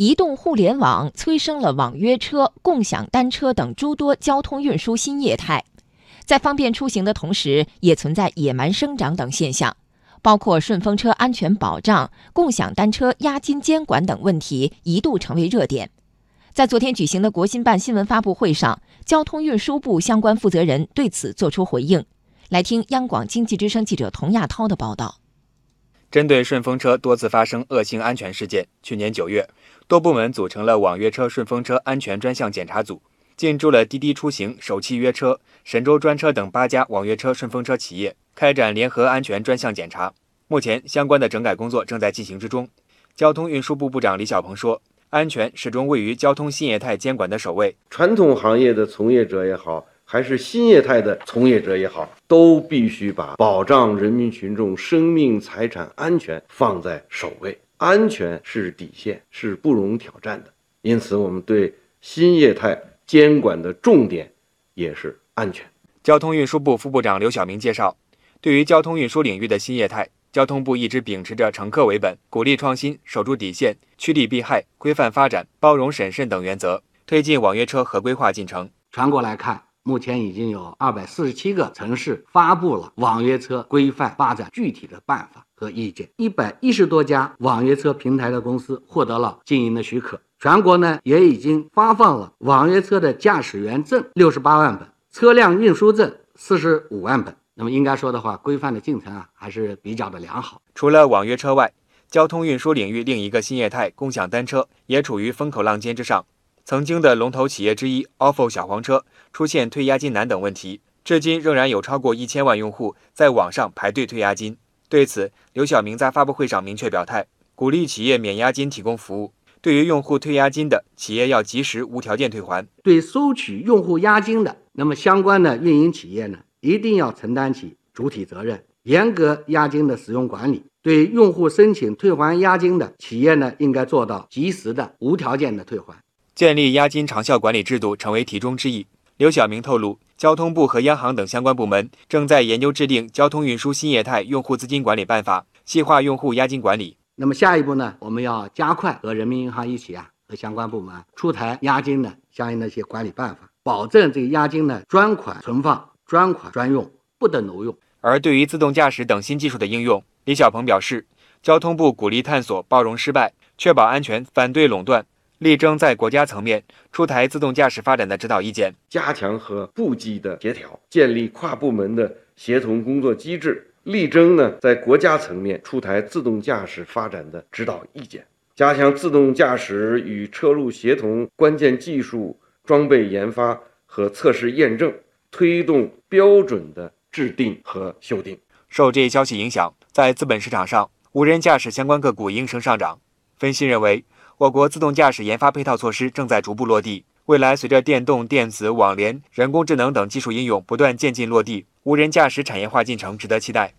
移动互联网催生了网约车、共享单车等诸多交通运输新业态，在方便出行的同时，也存在野蛮生长等现象，包括顺风车安全保障、共享单车押金监管等问题一度成为热点。在昨天举行的国新办新闻发布会上，交通运输部相关负责人对此作出回应。来听央广经济之声记者童亚涛的报道。针对顺风车多次发生恶性安全事件，去年九月。多部门组成了网约车、顺风车安全专项检查组，进驻了滴滴出行、首汽约车、神州专车等八家网约车、顺风车企业，开展联合安全专项检查。目前，相关的整改工作正在进行之中。交通运输部部长李小鹏说：“安全始终位于交通新业态监管的首位。传统行业的从业者也好，还是新业态的从业者也好，都必须把保障人民群众生命财产安全放在首位。”安全是底线，是不容挑战的。因此，我们对新业态监管的重点也是安全。交通运输部副部长刘晓明介绍，对于交通运输领域的新业态，交通部一直秉持着乘客为本、鼓励创新、守住底线、趋利避害、规范发展、包容审慎等原则，推进网约车合规化进程。全国来看，目前已经有二百四十七个城市发布了网约车规范发展具体的办法。和意见，一百一十多家网约车平台的公司获得了经营的许可。全国呢也已经发放了网约车的驾驶员证六十八万本，车辆运输证四十五万本。那么应该说的话，规范的进程啊还是比较的良好。除了网约车外，交通运输领域另一个新业态共享单车也处于风口浪尖之上。曾经的龙头企业之一 ofo 小黄车出现退押金难等问题，至今仍然有超过一千万用户在网上排队退押金。对此，刘晓明在发布会上明确表态，鼓励企业免押金提供服务。对于用户退押金的，企业要及时无条件退还。对收取用户押金的，那么相关的运营企业呢，一定要承担起主体责任，严格押金的使用管理。对用户申请退还押金的企业呢，应该做到及时的无条件的退还。建立押金长效管理制度成为题中之意。刘晓明透露，交通部和央行等相关部门正在研究制定《交通运输新业态用户资金管理办法》，细化用户押金管理。那么下一步呢？我们要加快和人民银行一起啊，和相关部门出台押金的相应的一些管理办法，保证这个押金呢专款存放、专款专用，不得挪用。而对于自动驾驶等新技术的应用，李小鹏表示，交通部鼓励探索、包容失败，确保安全，反对垄断。力争在国家层面出台自动驾驶发展的指导意见，加强和部级的协调，建立跨部门的协同工作机制。力争呢，在国家层面出台自动驾驶发展的指导意见，加强自动驾驶与车路协同关键技术装备研发和测试验证，推动标准的制定和修订。受这一消息影响，在资本市场上，无人驾驶相关个股应声上涨。分析认为。我国自动驾驶研发配套措施正在逐步落地，未来随着电动、电子、网联、人工智能等技术应用不断渐进落地，无人驾驶产业化进程值得期待。